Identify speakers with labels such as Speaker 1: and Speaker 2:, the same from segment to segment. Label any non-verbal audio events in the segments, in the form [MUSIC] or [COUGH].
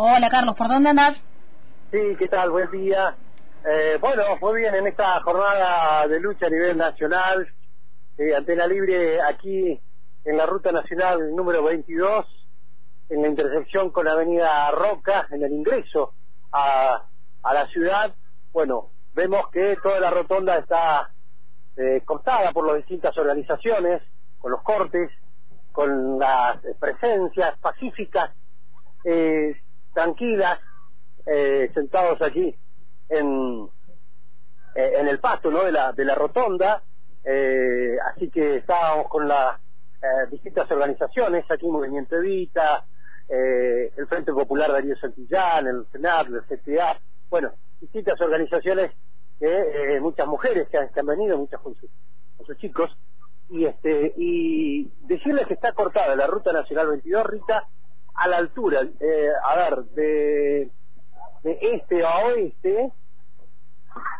Speaker 1: Hola Carlos, ¿por dónde andás?
Speaker 2: Sí, ¿qué tal? Buen día. Eh, bueno, muy bien en esta jornada de lucha a nivel nacional, eh, Antena Libre aquí en la Ruta Nacional número 22, en la intersección con la Avenida Roca, en el ingreso a, a la ciudad. Bueno, vemos que toda la rotonda está eh, cortada por las distintas organizaciones, con los cortes, con las presencias pacíficas eh, tranquilas, eh, sentados aquí en, eh, en el pasto ¿no? de, la, de la rotonda. Eh, así que estábamos con las eh, distintas organizaciones, aquí Movimiento Evita, eh, el Frente Popular Darío Santillán, el Senat, el CTA, bueno, distintas organizaciones, que muchas mujeres que han, venido, muchas con, con sus chicos, y este y decirles que está cortada la ruta nacional 22 Rita a la altura, eh, a ver, de, este a oeste,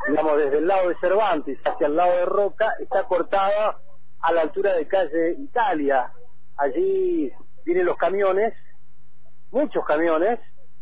Speaker 2: digamos desde el lado de Cervantes hacia el lado de Roca, está cortada a la altura de calle Italia. Allí vienen los camiones, muchos camiones,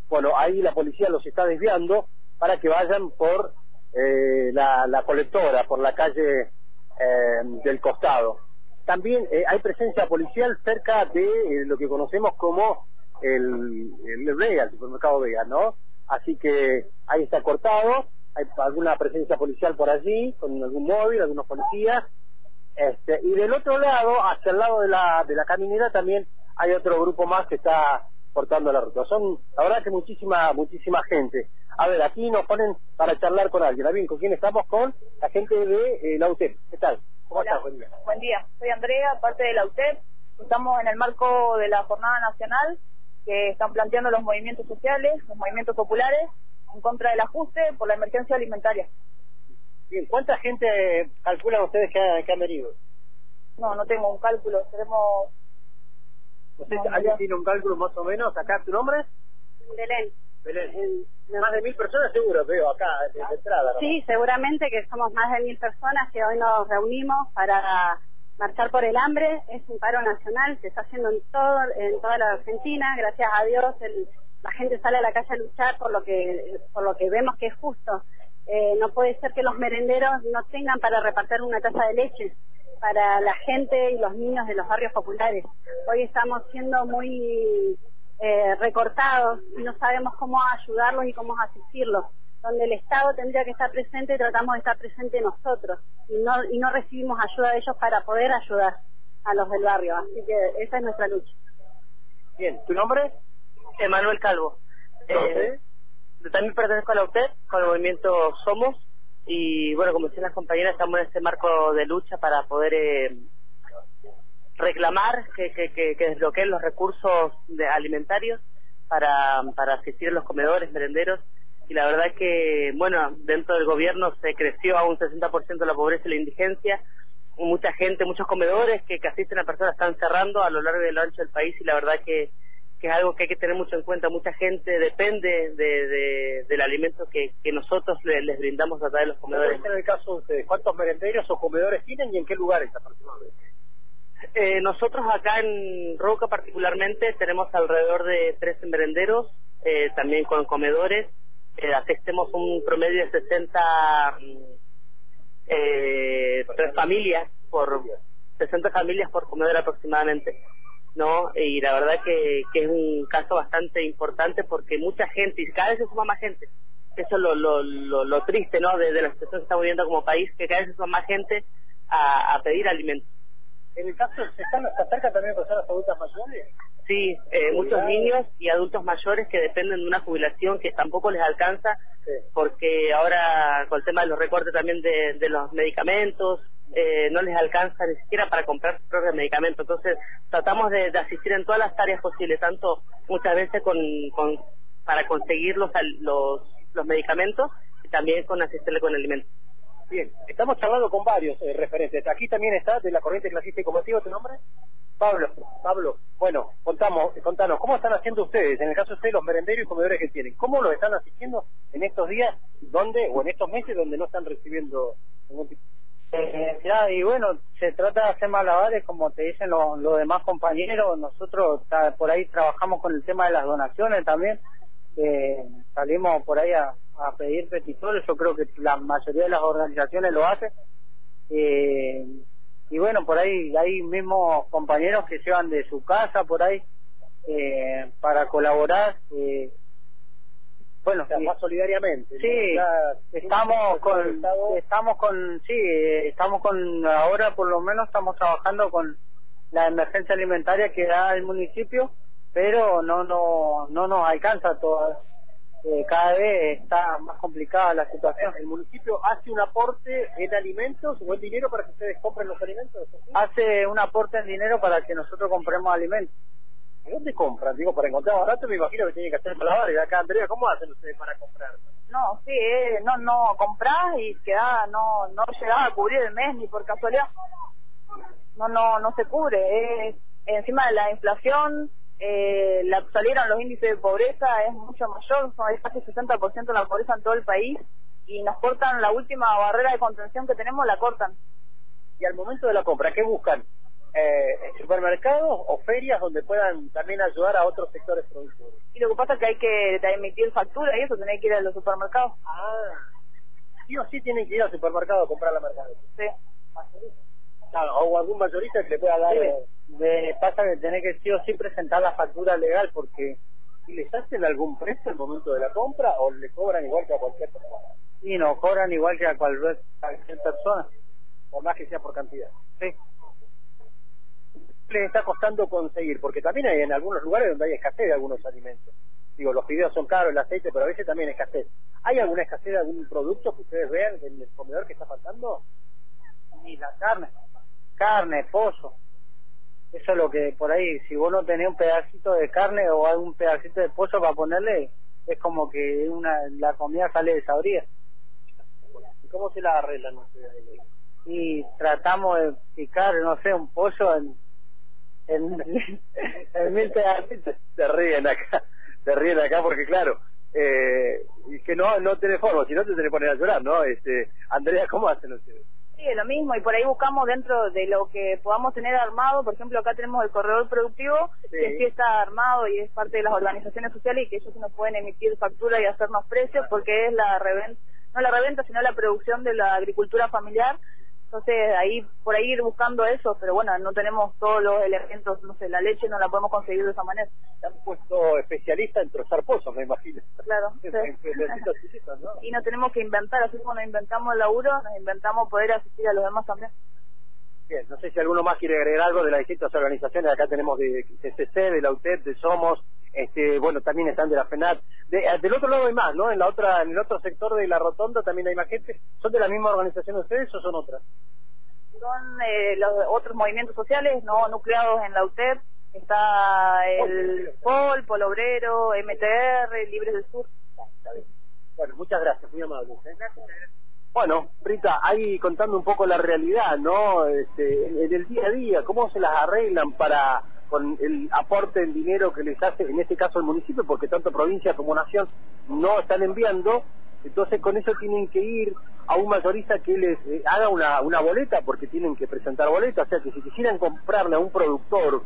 Speaker 2: bueno, ahí la policía los está desviando para que vayan por eh, la, la colectora, por la calle eh, del costado. También eh, hay presencia policial cerca de eh, lo que conocemos como el, el Vega, el supermercado Vega, ¿no? Así que ahí está cortado, hay alguna presencia policial por allí, con algún móvil, algunos policías, este, y del otro lado, hacia el lado de la, de la caminera también hay otro grupo más que está cortando la ruta. Son, la verdad que muchísima, muchísima gente. A ver, aquí nos ponen para charlar con alguien. Bien, ¿con quién estamos? Con la gente de eh, la UTEP. ¿Qué tal?
Speaker 3: ¿Cómo estás? Buen día. Buen día. Soy Andrea, parte de la UTEP. Estamos en el marco de la Jornada Nacional que están planteando los movimientos sociales, los movimientos populares, en contra del ajuste por la emergencia alimentaria.
Speaker 2: Bien, ¿cuánta gente calculan ustedes que, que han venido?
Speaker 3: No, no tengo un cálculo, tenemos...
Speaker 2: ¿Usted, ¿Alguien tiene un cálculo más o menos? ¿Acá tu nombre?
Speaker 3: Belén.
Speaker 2: Belén. Más de mil personas seguro veo acá de, de entrada. ¿no?
Speaker 4: Sí, seguramente que somos más de mil personas que hoy nos reunimos para marchar por el hambre. Es un paro nacional, se está haciendo en todo en toda la Argentina. Gracias a Dios el, la gente sale a la calle a luchar por lo que por lo que vemos que es justo. Eh, no puede ser que los merenderos no tengan para repartir una taza de leche para la gente y los niños de los barrios populares. Hoy estamos siendo muy eh, recortados y no sabemos cómo ayudarlos y cómo asistirlos. Donde el Estado tendría que estar presente, tratamos de estar presente nosotros y no, y no recibimos ayuda de ellos para poder ayudar a los del barrio. Así que esa es nuestra lucha.
Speaker 2: Bien, ¿tu nombre?
Speaker 5: Emanuel Calvo. Eh, también pertenezco a la UTEP, con el movimiento Somos, y bueno, como decían las compañeras, estamos en este marco de lucha para poder eh, reclamar que, que, que, que desbloqueen los recursos de alimentarios para, para asistir a los comedores, merenderos, y la verdad que, bueno, dentro del gobierno se creció a un 60% la pobreza y la indigencia, mucha gente, muchos comedores que, que asisten a personas están cerrando a lo largo y a lo ancho del país y la verdad que que es algo que hay que tener mucho en cuenta. Mucha gente depende de, de, del alimento que, que nosotros le, les brindamos a través de los comedores.
Speaker 2: En el caso de ustedes, ¿cuántos merenderos o comedores tienen y en qué lugares aproximadamente?
Speaker 5: Eh, nosotros acá en Roca particularmente tenemos alrededor de 13 merenderos, eh, también con comedores. Eh, asistemos un promedio de 60 eh, familias por 60 familias por comedor aproximadamente. ¿no? Y la verdad que, que es un caso bastante importante porque mucha gente, y cada vez se suma más gente, eso es lo, lo, lo, lo triste, ¿no? De, de, la situación que estamos viviendo como país, que cada vez se suma más gente a, a pedir alimentos.
Speaker 2: ¿En el caso se están se acerca también personas adultas mayores?
Speaker 5: Sí, eh, muchos niños y adultos mayores que dependen de una jubilación que tampoco les alcanza,
Speaker 2: Sí.
Speaker 5: porque ahora con el tema de los recortes también de, de los medicamentos, eh, no les alcanza ni siquiera para comprar sus propios medicamentos. Entonces, tratamos de, de asistir en todas las áreas posibles, tanto muchas veces con, con para conseguir los, los, los medicamentos y también con asistirle con alimentos.
Speaker 2: Bien, estamos charlando con varios eh, referentes. Aquí también está de la corriente clasista y combativa, ¿tu nombre? Pablo. Pablo, bueno, contamos, contanos, ¿cómo están haciendo ustedes, en el caso de ustedes, los merenderos y comedores que tienen? ¿Cómo lo están asistiendo en estos días, donde, o en estos meses, donde no están recibiendo
Speaker 6: Eh, ya, y bueno, se trata de hacer malabares, como te dicen los, los demás compañeros. Nosotros por ahí trabajamos con el tema de las donaciones también. eh, salimos por ahí a, pedir petitores, yo creo que la mayoría de las organizaciones lo hacen. Eh, y bueno, por ahí hay mismos compañeros que llevan de su casa por ahí eh, para colaborar. Eh, bueno,
Speaker 2: O sea, más solidariamente.
Speaker 6: Sí,
Speaker 2: ¿no? Ya,
Speaker 6: estamos con, estamos con, sí, eh, estamos con, ahora por lo menos estamos trabajando con la emergencia alimentaria que da el municipio, pero no, no, no nos alcanza todo. Eh, cada vez está más complicada la situación.
Speaker 2: ¿El municipio hace un aporte en alimentos o en dinero para que ustedes compren los alimentos?
Speaker 6: Hace un aporte en dinero para que nosotros compremos alimentos.
Speaker 2: ¿Y ¿Dónde compran? Digo, para encontrar barato me imagino que tienen que hacer malabares. Y acá, Andrea, ¿cómo hacen ustedes para comprar?
Speaker 3: No, sí, eh, no, no comprás y quedás, no, no llegás a cubrir el mes ni por casualidad. No, no, no se cubre. Es, encima de la inflación, eh, la, salieron los índices de pobreza, es mucho mayor, son es casi 60% la pobreza en todo el país y nos cortan la última barrera de contención que tenemos, la cortan.
Speaker 2: Y al momento de la compra, ¿qué buscan? Eh, ¿Supermercados o ferias donde puedan también ayudar a otros sectores productores?
Speaker 3: Y lo que pasa es que hay que emitir factura y eso tenés que ir a los supermercados.
Speaker 2: Ah, sí o sí tienen que ir al supermercado a comprar la mercadería.
Speaker 3: Sí.
Speaker 2: Claro, o algún mayorista que le pueda dar...
Speaker 6: Sí,
Speaker 2: eh,
Speaker 6: de- pasa que tenés que sí o sí presentar la factura legal porque
Speaker 2: ¿Y les hacen algún precio al momento de la compra o le cobran igual que a cualquier persona?
Speaker 6: sí, nos cobran igual que a cualquier, cualquier persona.
Speaker 2: Por más que sea por cantidad.
Speaker 6: Sí.
Speaker 2: ¿Qué les está costando conseguir? Porque también hay en algunos lugares donde hay escasez de algunos alimentos. Digo, los fideos son caros, el aceite, pero a veces también escasez. ¿Hay alguna escasez de algún producto que ustedes vean en el comedor que está faltando?
Speaker 6: Y la carne, carne, pollo. Eso es lo que por ahí, si vos no tenés un pedacito de carne o algún pedacito de pollo para ponerle, es como que una la comida sale desabrida.
Speaker 2: ¿Y cómo se la arreglan ustedes? ahí?
Speaker 6: Y tratamos de picar, no sé, un pollo en, en, [LAUGHS] en mil pedacitos.
Speaker 2: Se ríen acá, se ríen acá porque claro, eh, y que no no tenés forma, si no te tenés que poner a llorar, ¿no? Este, Andrea, ¿cómo hacen ustedes?
Speaker 3: Sí, es lo mismo, y por ahí buscamos dentro de lo que podamos tener armado, por ejemplo, acá tenemos el corredor productivo,
Speaker 2: Sí.
Speaker 3: que sí está armado y es parte de las organizaciones sociales y que ellos nos pueden emitir factura y hacernos precios porque es la reventa, no la reventa, sino la producción de la agricultura familiar. Entonces, ahí por ahí ir buscando eso, pero bueno, no tenemos todos los elementos, no sé, la leche no la podemos conseguir de esa manera.
Speaker 2: Se han puesto especialistas en trozar pozos, me imagino.
Speaker 3: Claro. [LAUGHS]
Speaker 2: En
Speaker 3: sí.
Speaker 2: pedacitos chiquitos, ¿no?
Speaker 3: y no tenemos que inventar, así como nos inventamos el laburo, nos inventamos poder asistir a los demás también.
Speaker 2: Bien, no sé si alguno más quiere agregar algo de las distintas organizaciones. Acá tenemos de CCC, de la UTEP, de Somos, este, bueno, también están de la FENAT. De- eh, del otro lado hay más, ¿no? En la otra, en el otro sector de la rotonda también hay más gente. ¿Son de la misma organización ustedes o son otras?
Speaker 3: son eh, los otros movimientos sociales no nucleados en la UTEP. Está el POL, Pol Obrero, MTR, Libres del Sur.
Speaker 2: Bueno, muchas gracias, muy amables. ¿eh? Bueno, Rita, ahí contando un poco la realidad, ¿no? Este, en el día a día, ¿cómo se las arreglan para con el aporte en dinero que les hace, en este caso el municipio, porque tanto provincia como nación no están enviando, entonces con eso tienen que ir a un mayorista que les eh, haga una, una boleta, porque tienen que presentar boleta, o sea que si quisieran comprarle a un productor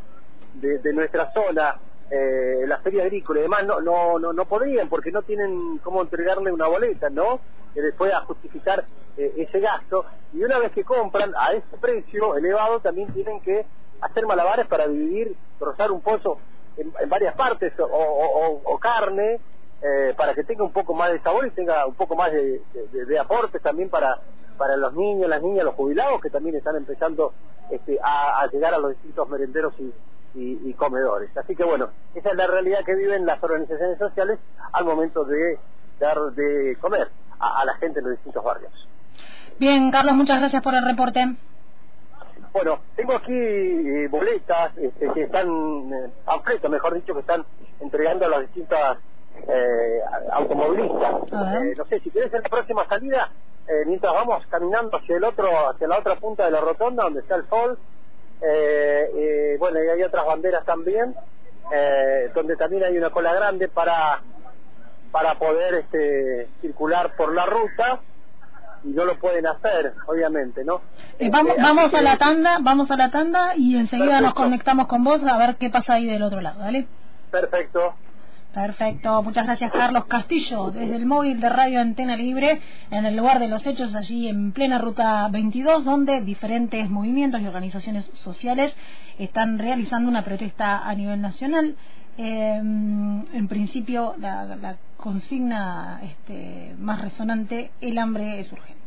Speaker 2: de, de nuestra zona, eh, la feria agrícola y demás, no, no, no, no podrían porque no tienen cómo entregarle una boleta, ¿no? Que les pueda justificar eh, ese gasto. Y una vez que compran a ese precio elevado, también tienen que hacer malabares para dividir, trozar un pozo en, varias partes o, carne eh, para que tenga un poco más de sabor y tenga un poco más de, de, aportes también para para los niños, las niñas, los jubilados que también están empezando este, a, llegar a los distintos merenderos y, y- y comedores. Así que bueno, esa es la realidad que viven las organizaciones sociales al momento de dar de comer a, a la gente en los distintos barrios.
Speaker 1: Bien, Carlos, muchas gracias por el reporte.
Speaker 2: Bueno, tengo aquí eh, boletas este, que están, eh, panfletos, mejor dicho, que están entregando a las distintas eh, automovilistas. Eh, no sé, si querés en la próxima salida, eh, mientras vamos caminando hacia el otro, hacia la otra punta de la rotonda, donde está el sol, bueno, y hay otras banderas también, donde también hay una cola grande para para poder este, circular por la ruta y no lo pueden hacer, obviamente, ¿no?
Speaker 1: Eh, vamos, vamos a la tanda, vamos a la tanda y enseguida nos conectamos con vos a ver qué pasa ahí del otro lado, ¿vale?
Speaker 2: Perfecto.
Speaker 1: Perfecto, muchas gracias Carlos Castillo, desde el móvil de Radio Antena Libre, en el lugar de los hechos, allí en plena ruta 22, donde diferentes movimientos y organizaciones sociales están realizando una protesta a nivel nacional. Eh, en principio, la, la consigna este, más resonante, el hambre es urgente.